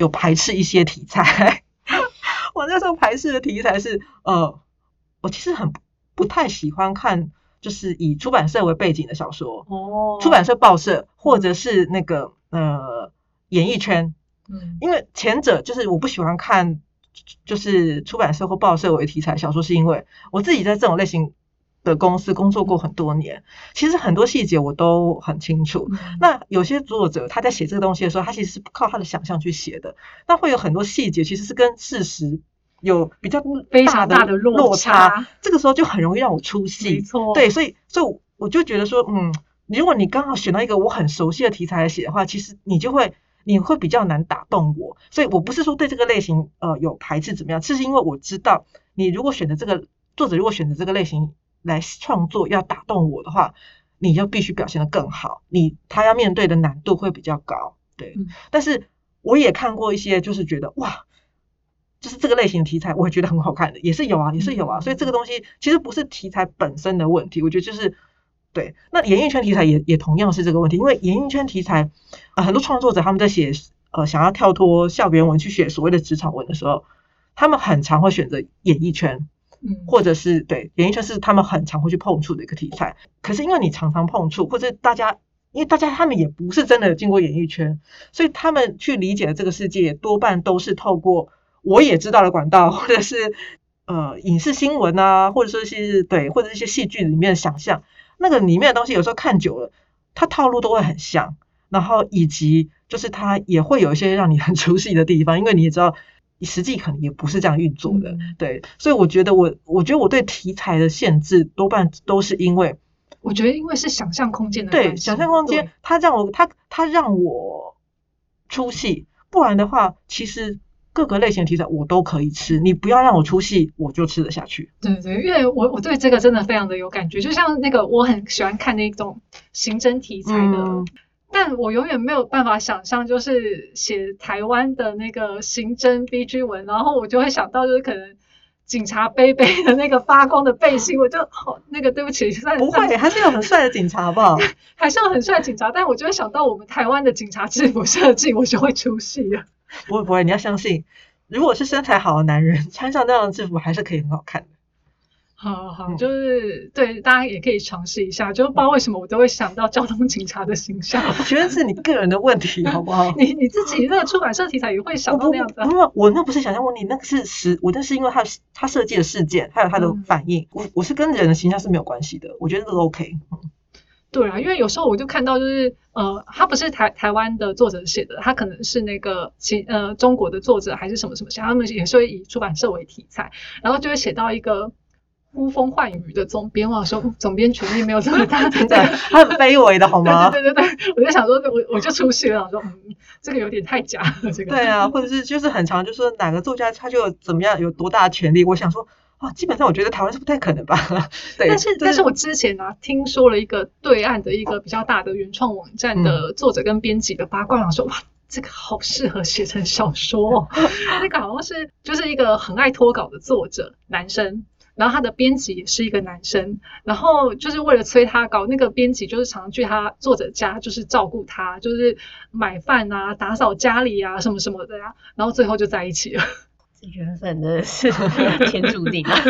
有排斥一些题材，我那时候排斥的题材是，呃，我其实很不太喜欢看，就是以出版社为背景的小说，哦，出版社报社或者是那个呃演艺圈，嗯。因为前者就是我不喜欢看，就是出版社或报社为题材小说，是因为我自己在这种类型的公司工作过很多年，其实很多细节我都很清楚。嗯那有些作者他在写这个东西的时候，他其实是靠他的想象去写的，那会有很多细节其实是跟事实有比较非常大的落落差这个时候就很容易让我出没戏。错，对，所以所以我就觉得说，嗯，如果你刚好选到一个我很熟悉的题材来写的话，其实你就会你会比较难打动我。所以我不是说对这个类型呃有排斥怎么样，这是因为我知道你如果选择这个作者如果选择这个类型来创作要打动我的话，你就必须表现得更好，你他要面对的难度会比较高。对，嗯但是我也看过一些，就是觉得哇。就是这个类型的题材，我也觉得很好看的，也是有啊，也是有啊。所以这个东西其实不是题材本身的问题，我觉得就是对。那演艺圈题材也也同样是这个问题，因为演艺圈题材，呃，很多创作者他们在写呃想要跳脱校园文去写所谓的职场文的时候，他们很常会选择演艺圈，或者是对演艺圈是他们很常会去碰触的一个题材。可是因为你常常碰触，或者大家因为大家他们也不是真的有进过演艺圈，所以他们去理解的这个世界多半都是透过我也知道的管道，或者是呃影视新闻啊，或者说是对，或者一些戏剧里面的想象，那个里面的东西有时候看久了，它套路都会很像，然后以及就是它也会有一些让你很熟悉的地方，因为你也知道。实际可能也不是这样运作的，嗯对，所以我觉得我，我觉得我对题材的限制多半都是因为我觉得因为是想象空间的对想象空间，它让我它它让我出戏，不然的话，其实各个类型的题材我都可以吃，你不要让我出戏，我就吃得下去。对对，因为我我对这个真的非常的有感觉，就像那个我很喜欢看那种刑侦题材的，嗯但我永远没有办法想象，就是写台湾的那个刑侦 B G 文，然后我就会想到就是可能警察背背的那个发光的背心，我就好那个对不起，虽然不会，还是有很帅的警察，好不好？还是有很帅的警察，但我就会想到我们台湾的警察制服设计，我就会出戏了。不会不会，你要相信，如果是身材好的男人，穿上那样的制服还是可以很好看的。好好就是对大家也可以尝试一下，就是不知道为什么我都会想到交通警察的形象。我 觉得是你个人的问题，好不好？你你自己那个出版社题材也会想到那样子啊、不不，我那不是想象问题，那个是实，我那是因为他他设计的事件，还有他的嗯反应，我我是跟人的形象是没有关系的，我觉得这个 OK。嗯对啊，因为有时候我就看到，就是呃，他不是台台湾的作者写的，他可能是那个其呃中国的作者还是什么什么写，他们也是会以出版社为题材，然后就会写到一个呼风唤雨的总编，我想说 总编权力没有这么大，对，他很卑微的好吗？对 对对对对，我就想说，我我就出戏了，我说，嗯，这个有点太假了，这个。对啊，或者是就是很常就说哪个作家他就怎么样有多大的权利，我想说啊，基本上我觉得台湾是不太可能吧。对，但是，就但是我之前啊，听说了一个对岸的一个比较大的原创网站嗯的作者跟编辑的八卦，我说哇，这个好适合写成小说、哦。那个好像是就是一个很爱脱稿的作者，男生。然后他的编辑也是一个男生，然后就是为了催他搞，那个编辑就是常常去他作者家，就是照顾他，就是买饭啊、打扫家里啊什么什么的呀、然后最后就在一起了。这缘分真的是天注定啊！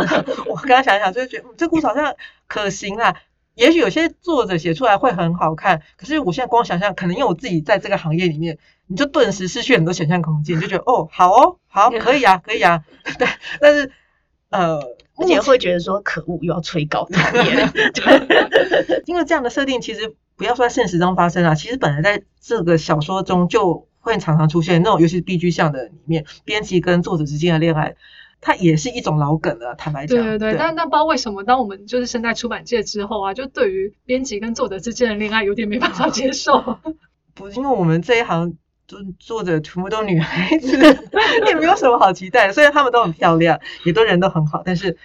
我刚刚想一想，就是觉得、嗯、这故事好像可行啊。也许有些作者写出来会很好看，可是我现在光想象，可能因为我自己在这个行业里面，你就顿时失去很多想象空间，你就觉得哦，好哦，好，可以啊，可以啊。对，但是呃，而且会觉得说可恶，又要催稿作业。因为这样的设定，其实不要说在现实中发生啊，其实本来在这个小说中就会常常出现那种，尤其是 B G 项的里面，编辑跟作者之间的恋爱，它也是一种老梗了。坦白讲，对对对，但但不知道为什么，当我们就是身在出版界之后啊，就对于编辑跟作者之间的恋爱有点没办法接受。不，因为我们这一行作作者全部都女孩子，也没有什么好期待。虽然她们都很漂亮，也都人都很好，但是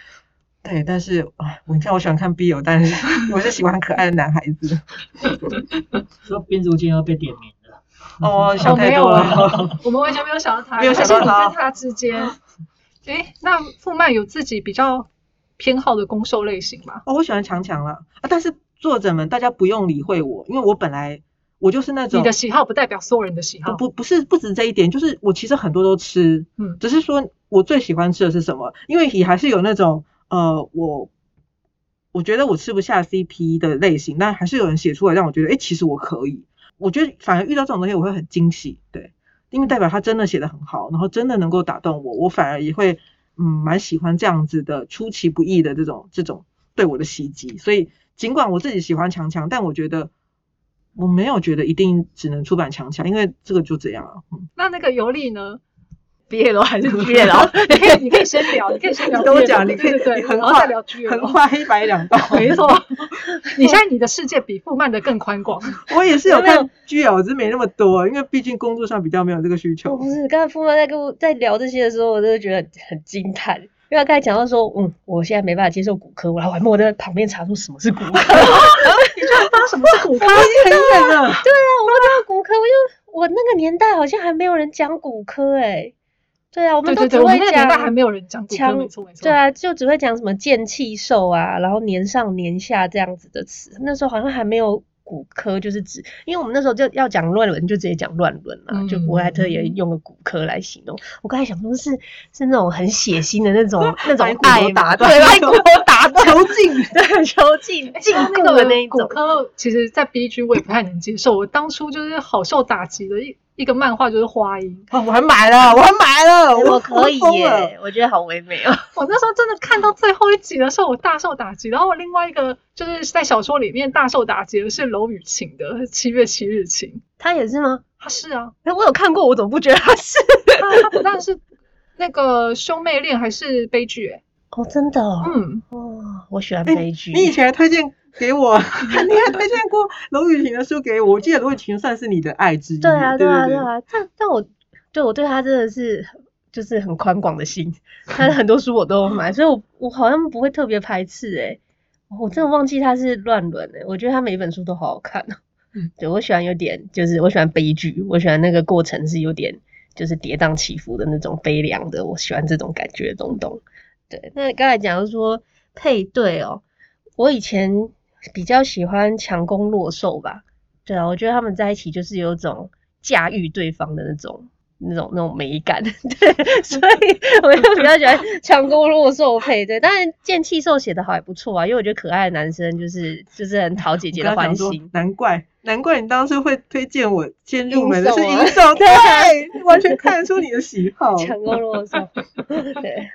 对，但是啊，我看我喜欢看 BL，但是我是喜欢可爱的男孩子。说编组间要被点名了。哦，想哦，没有太多了。啊，我们完全没有想到他，没有想到他之间。哎，那傅曼有自己比较偏好的攻受类型吗？哦，我喜欢强强了啊，但是作者们大家不用理会我，因为我本来我就是那种你的喜好不代表所有人的喜好。不不是不止这一点，就是我其实很多都吃，嗯只是说我最喜欢吃的是什么，因为也还是有那种呃我我觉得我吃不下 CP 的类型，但还是有人写出来让我觉得，哎，其实我可以。我觉得反而遇到这种东西我会很惊喜，对，因为代表他真的写的很好，然后真的能够打动我，我反而也会嗯蛮喜欢这样子的出其不意的这种这种对我的袭击。所以尽管我自己喜欢强强，但我觉得我没有觉得一定只能出版强强，因为这个就这样啊。嗯那那个尤利呢？BL 还是 BL？你可以，你可以先聊，你可以先聊你跟我讲，你可以对对对，你横跨然后再聊 G 横跨黑白两道，没错，你现在你的世界比富曼的更宽广。我也是有看 GL，只是没那么多，因为毕竟工作上比较没有这个需求。不是，刚才富曼在跟我在聊这些的时候，我真的觉得很很惊叹，因为他刚才讲到说，嗯，我现在没办法接受骨科，我还还默在旁边查出什么是骨科。那什么是骨科？很远了，对啊，我不知道骨科，我就我那个年代好像还没有人讲骨科哎、对啊，我们都只会讲那个年代还讲没有人讲骨科，没错没错。对啊，就只会讲什么健气瘦啊，然后年上年下这样子的词。那时候好像还没有骨科，就是指，因为我们那时候就要讲乱伦，就直接讲乱伦嘛，就不会还特别嗯用个骨科来形容。我刚才想说是是那种很血腥的那种 那种爱，打断对，把你骨头打断，囚禁。对，囚禁禁锢的那一种骨种。科，其实，在 B G 我也不太能接受。我当初就是好受打击的一一个漫画，就是花音。哦，我还买了，我还买了，我可以耶，我觉得好唯美哦。我那时候真的看到最后一集的时候，我大受打击。然后另外一个就是在小说里面大受打击的是楼雨晴的《七月七日晴》，他也是吗？他是啊，哎，我有看过，我怎么不觉得他是？他他不但是那个兄妹恋，还是悲剧、欸。哦，真的哦。嗯，哦，我喜欢哎悲剧。你以前还推荐给我，你还推荐过娄雨婷的书给我，我记得娄雨婷算是你的爱之一。对啊，对啊，对对啊，但但我对我对他真的是就是很宽广的心，他的很多书我都有买，所以我我好像不会特别排斥诶、我真的忘记他是乱伦诶，我觉得他每一本书都好好看哦。嗯，对我喜欢有点就是我喜欢悲剧，我喜欢那个过程是有点就是跌宕起伏的那种悲凉的，我喜欢这种感觉的东东。对，那你刚才讲说配对哦，我以前比较喜欢强攻弱受吧。对啊，我觉得他们在一起就是有种驾驭对方的那种、那种、那种美感。对，所以我就比较喜欢强攻弱受配对。当然，剑气兽写的好也不错啊，因为我觉得可爱的男生就是就是很讨姐姐的欢心。难怪难怪你当时会推荐我先入门的是银手，对，完全看得出你的喜好。强攻弱受，对。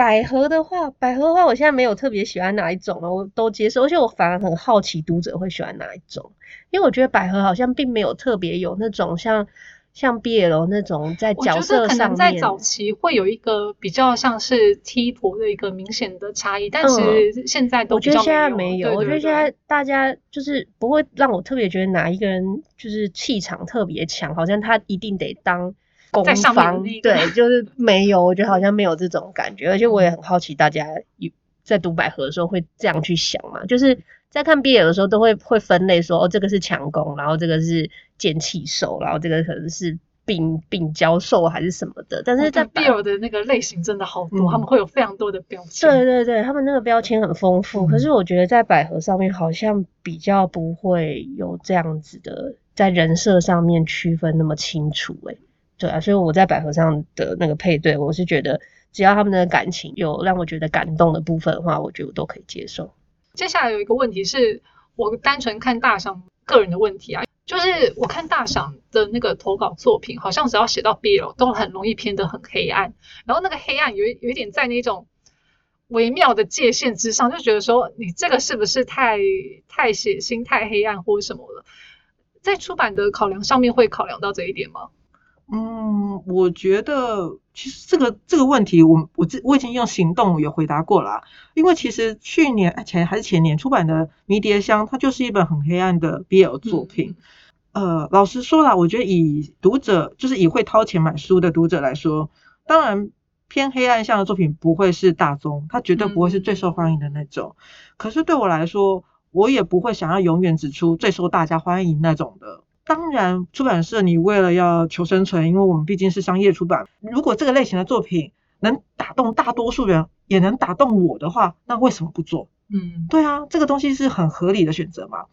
呃百合的话，百合的话，我现在没有特别喜欢哪一种了，我都接受，而且我反而很好奇读者会喜欢哪一种，因为我觉得百合好像并没有特别有那种像像 BL 那种在角色上可能在，早期会有一个比较像是 T 婆的一个明显的差异，但嗯其实现在都我觉得现在没没有，对我觉得现在大家就是不会让我特别觉得哪一个人就是气场特别强，好像他一定得当攻方对，就是没有，我觉得好像没有这种感觉，而且我也很好奇大家有在读百合的时候会这样去想嘛，就是在看 BL 的时候都会会分类说，哦，这个是强攻，然后这个是剑气兽，然后这个可能是病病娇兽还是什么的，但是在百 BL 的那个类型真的好多，嗯他们会有非常多的标签。对对对，他们那个标签很丰富，可是我觉得在百合上面好像比较不会有这样子的，在人设上面区分那么清楚诶、对啊，所以我在百合上的那个配对，我是觉得只要他们的感情有让我觉得感动的部分的话，我觉得我都可以接受。接下来有一个问题是我单纯看大赏个人的问题啊，就是我看大赏的那个投稿作品，好像只要写到 BL 都很容易偏得很黑暗，然后那个黑暗有有一点在那种微妙的界限之上，就觉得说你这个是不是太太血腥、太黑暗或者什么了？在出版的考量上面会考量到这一点吗？嗯，我觉得其实这个这个问题我，我这我已经用行动有回答过了啊，因为其实去年哎前还是前年出版的《迷迭香》，它就是一本很黑暗的 BL 作品。呃，老实说啦，我觉得以读者，就是以会掏钱买书的读者来说，当然偏黑暗向的作品不会是大宗，它绝对不会是最受欢迎的那种。可是对我来说，我也不会想要永远指出最受大家欢迎那种的。当然，出版社你为了要求生存，因为我们毕竟是商业出版，如果这个类型的作品能打动大多数人，也能打动我的话，那为什么不做？嗯，对啊，这个东西是很合理的选择嘛。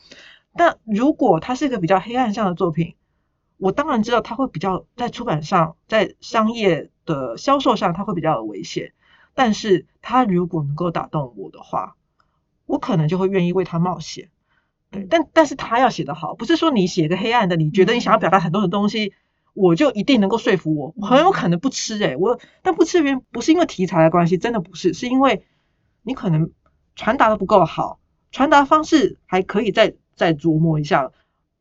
但如果它是一个比较黑暗向的作品，我当然知道它会比较在出版上，在商业的销售上，它会比较有危险。但是它如果能够打动我的话，我可能就会愿意为它冒险。对，但但是他要写得好，不是说你写个黑暗的，你觉得你想要表达很多的东西，我就一定能够说服我，我很有可能不吃诶、我但不吃原不是因为题材的关系，真的不是，是因为你可能传达的不够好，传达方式还可以再再琢磨一下，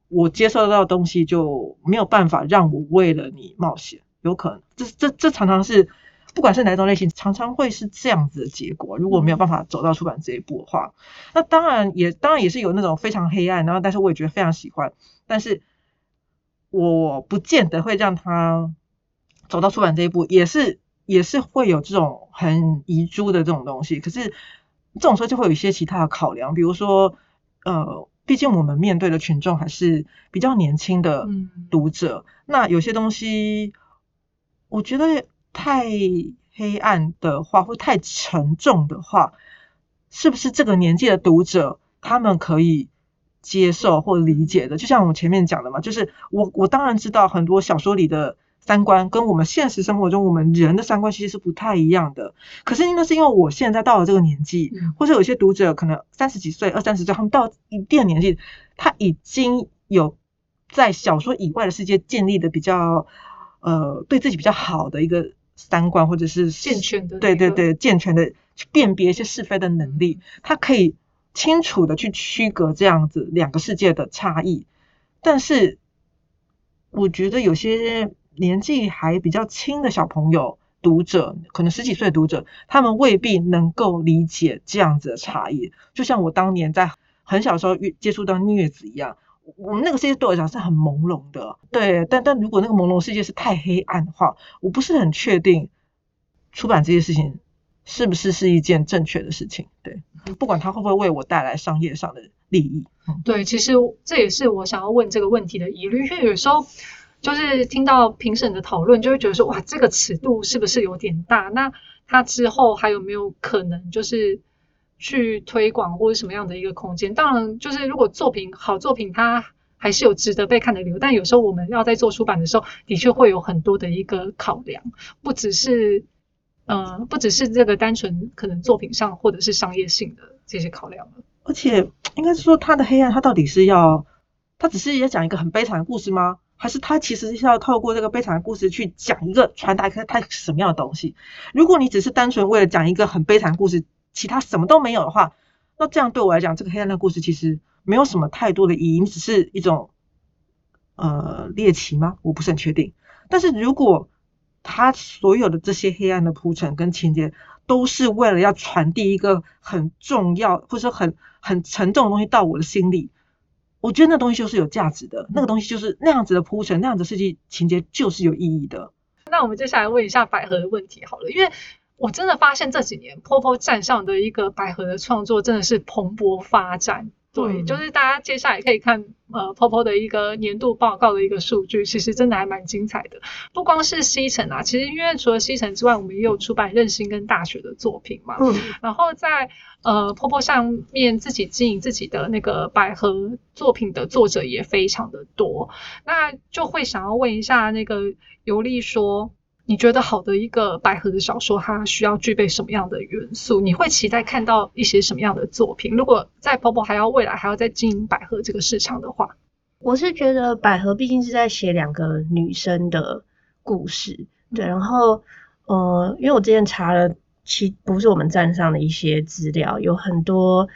我接受到的东西就没有办法让我为了你冒险，有可能，这这这常常是。不管是哪种类型，常常会是这样子的结果。如果没有办法走到出版这一步的话，那当然也当然也是有那种非常黑暗，然后但是我也觉得非常喜欢，但是我不见得会让他走到出版这一步，也是也是会有这种很遗珠的这种东西。可是这种时候就会有一些其他的考量，比如说呃，毕竟我们面对的群众还是比较年轻的读者，那有些东西我觉得。太黑暗的话，或太沉重的话，是不是这个年纪的读者他们可以接受或理解的？就像我们前面讲的嘛，就是我我当然知道很多小说里的三观跟我们现实生活中我们人的三观其实是不太一样的。可是那是因为我现在到了这个年纪，或者有些读者可能三十几岁、二三十岁，他们到一定的年纪，他已经有在小说以外的世界建立的比较呃对自己比较好的一个。三观或者是健全的，对对对，健全的去辨别一些是非的能力，他可以清楚的去区隔这样子两个世界的差异。但是，我觉得有些年纪还比较轻的小朋友读者，可能十几岁的读者，他们未必能够理解这样子的差异。就像我当年在很小时候接触到虐子一样。我们那个世界对我来讲是很朦胧的，对，但但如果那个朦胧世界是太黑暗的话，我不是很确定出版这件事情是不是是一件正确的事情，对，不管它会不会为我带来商业上的利益。对，其实这也是我想要问这个问题的疑虑，因为有时候就是听到评审的讨论，就会觉得说，哇，这个尺度是不是有点大？那它之后还有没有可能就是？去推广或者什么样的一个空间？当然，就是如果作品好作品，它还是有值得被看的理由。但有时候我们要在做出版的时候，的确会有很多的一个考量，不只是呃，不只是这个单纯可能作品上或者是商业性的这些考量而且，应该是说他的黑暗，他到底是要他只是要讲一个很悲惨的故事吗？还是他其实是要透过这个悲惨的故事去讲一个传达一个他什么样的东西？如果你只是单纯为了讲一个很悲惨的故事，其他什么都没有的话，那这样对我来讲，这个黑暗的故事其实没有什么太多的意义，你只是一种呃猎奇吗？我不是很确定。但是如果他所有的这些黑暗的铺陈跟情节，都是为了要传递一个很重要或者说很很沉重的东西到我的心里，我觉得那东西就是有价值的，那个东西就是那样子的铺陈，那样子设计情节就是有意义的。那我们接下来问一下百合的问题好了，因为。我真的发现这几年 Popo 站上的一个百合的创作真的是蓬勃发展。对，就是大家接下来可以看呃 Popo 的一个年度报告的一个数据，其实真的还蛮精彩的。不光是西城啊，其实因为除了西城之外，我们也有出版任性跟大学的作品嘛。嗯。然后在呃 Popo 上面自己经营自己的那个百合作品的作者也非常的多，那就会想要问一下那个尤丽说。你觉得好的一个百合的小说，它需要具备什么样的元素？你会期待看到一些什么样的作品？如果在 Popo 还要未来还要再经营百合这个市场的话，我是觉得百合毕竟是在写两个女生的故事，对。然后，呃，因为我之前查了，其不是我们站上的一些资料，有很多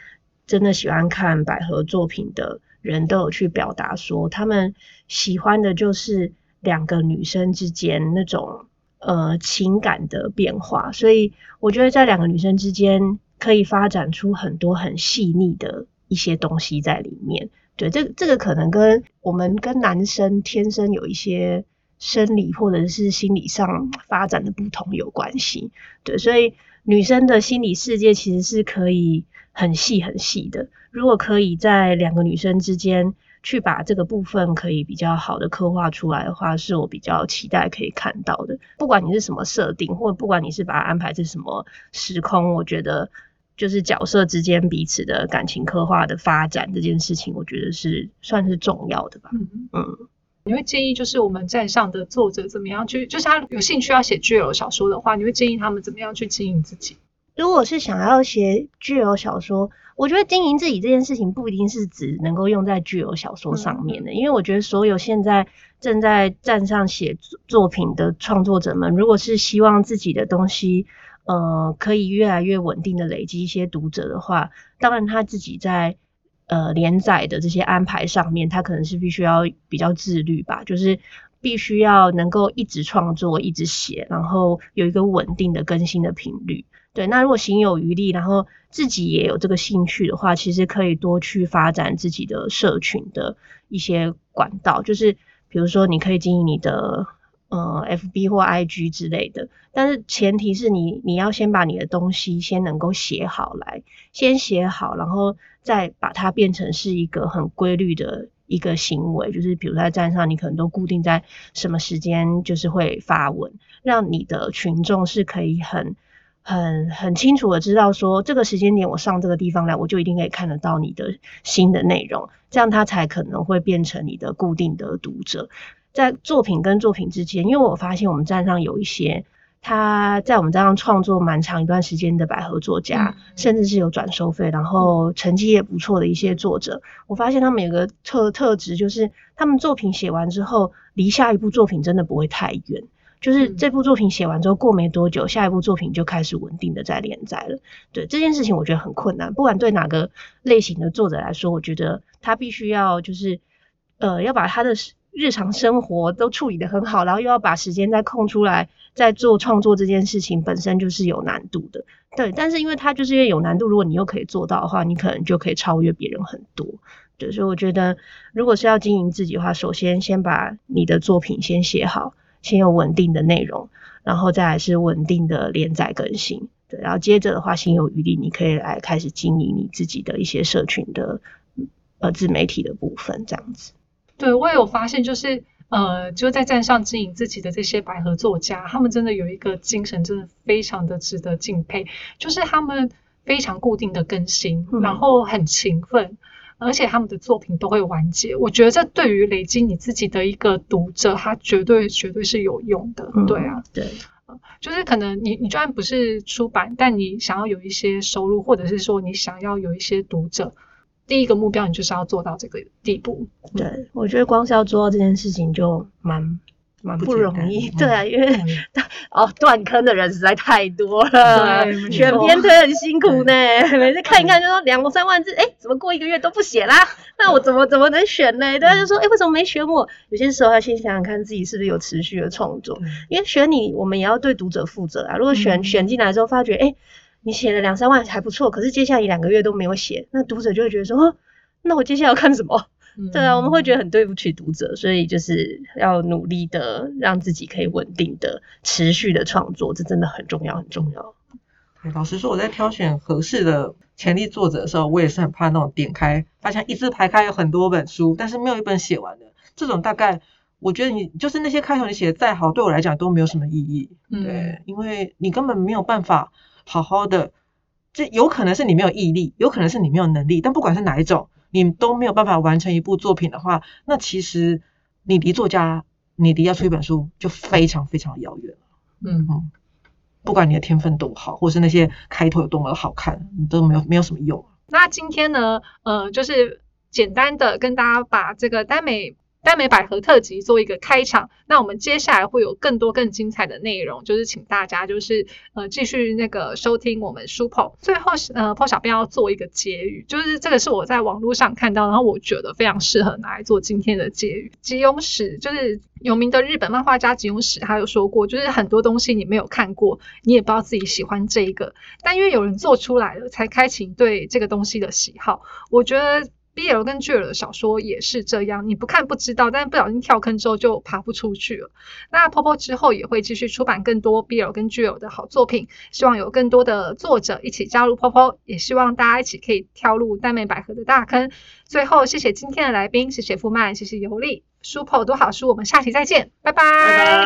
真的喜欢看百合作品的人都有去表达说，他们喜欢的就是两个女生之间那种。呃，情感的变化，所以我觉得在两个女生之间可以发展出很多很细腻的一些东西在里面。对，这这个可能跟我们跟男生天生有一些生理或者是心理上发展的不同有关系。对，所以女生的心理世界其实是可以很细很细的。如果可以在两个女生之间去把这个部分可以比较好的刻画出来的话，是我比较期待可以看到的。不管你是什么设定，或者不管你是把它安排在什么时空，我觉得就是角色之间彼此的感情刻画的发展这件事情，我觉得是算是重要的吧。嗯，嗯，你会建议就是我们站上的作者怎么样去，就是他有兴趣要写 GL 小说的话，你会建议他们怎么样去经营自己？如果是想要写具有小说，我觉得经营自己这件事情不一定是只能够用在具有小说上面的，因为我觉得所有现在正在站上写作作品的创作者们，如果是希望自己的东西，呃，可以越来越稳定的累积一些读者的话，当然他自己在呃连载的这些安排上面，他可能是必须要比较自律吧，就是必须要能够一直创作、一直写，然后有一个稳定的更新的频率。对，那如果行有余力，然后自己也有这个兴趣的话，其实可以多去发展自己的社群的一些管道，就是比如说你可以经营你的呃 FB 或 IG 之类的，但是前提是你你要先把你的东西先能够写好来，先写好，然后再把它变成是一个很规律的一个行为，就是比如在站上，你可能都固定在什么时间就是会发文，让你的群众是可以很。很很清楚的知道说，这个时间点我上这个地方来，我就一定可以看得到你的新的内容，这样他才可能会变成你的固定的读者。在作品跟作品之间，因为我发现我们站上有一些他在我们站上创作蛮长一段时间的百合作家，甚至是有转收费，然后成绩也不错的一些作者，我发现他们有个特特质，就是他们作品写完之后，离下一部作品真的不会太远。就是这部作品写完之后，过没多久，下一部作品就开始稳定的在连载了。对这件事情，我觉得很困难。不管对哪个类型的作者来说，我觉得他必须要就是呃，要把他的日常生活都处理得很好，然后又要把时间再空出来，在做创作这件事情本身就是有难度的。对，但是因为他就是因为有难度，如果你又可以做到的话，你可能就可以超越别人很多。对，所以我觉得，如果是要经营自己的话，首先先把你的作品先写好。先有稳定的内容，然后再来是稳定的连载更新，对，然后接着的话，心有余力，你可以来开始经营你自己的一些社群的呃自媒体的部分，这样子。对我也有发现，就是呃，就在站上经营自己的这些百合作家，他们真的有一个精神，真的非常的值得敬佩，就是他们非常固定的更新，然后很勤奋。而且他们的作品都会完结，我觉得这对于累积你自己的一个读者，他绝对绝对是有用的。对啊，对，就是可能你你就算不是出版，但你想要有一些收入，或者是说你想要有一些读者，第一个目标你就是要做到这个地步。对，我觉得光是要做到这件事情就蛮。蛮不容易，对啊，因为 哦断坑的人实在太多了，选编推很辛苦呢。每次看一看就说两三万字，哎，怎么过一个月都不写啦？那我怎么怎么能选呢？大家，就说哎，为什么没选我？有些时候要先想想看自己是不是有持续的创作，因为选你，我们也要对读者负责啊。如果选选进来之后发觉，哎，你写了两三万还不错，可是接下来两个月都没有写，那读者就会觉得说，那我接下来要看什么？对啊，我们会觉得很对不起读者，所以就是要努力的让自己可以稳定的、持续的创作，这真的很重要，很重要。老实说，我在挑选合适的潜力作者的时候，我也是很怕那种点开发现一字排开有很多本书，但是没有一本写完的这种。大概我觉得你就是那些开头你写的再好，对我来讲都没有什么意义。对，因为你根本没有办法好好的，这有可能是你没有毅力，有可能是你没有能力，但不管是哪一种。你都没有办法完成一部作品的话，那其实你离作家，你离要出一本书就非常非常遥远了。嗯嗯，不管你的天分多好，或是那些开头有多么好看，你都没有没有什么用。那今天呢，呃，就是简单的跟大家把这个耽美。耽美百合特辑做一个开场，那我们接下来会有更多更精彩的内容，就是请大家就是呃继续那个收听我们书 p 最后呃破小编要做一个结语，就是这个是我在网络上看到，然后我觉得非常适合拿来做今天的结语。吉永史就是有名的日本漫画家吉永史，他有说过，就是很多东西你没有看过，你也不知道自己喜欢这一个，但因为有人做出来了，才开启对这个东西的喜好。我觉得。BL 跟 GL 的小说也是这样，你不看不知道，但是不小心跳坑之后就爬不出去了。那 Popo 之后也会继续出版更多 BL 跟 GL 的好作品，希望有更多的作者一起加入 Popo，也希望大家一起可以跳入耽美百合的大坑。最后，谢谢今天的来宾，谢谢富曼，谢谢尤力，书 po 多好书，我们下期再见，拜拜。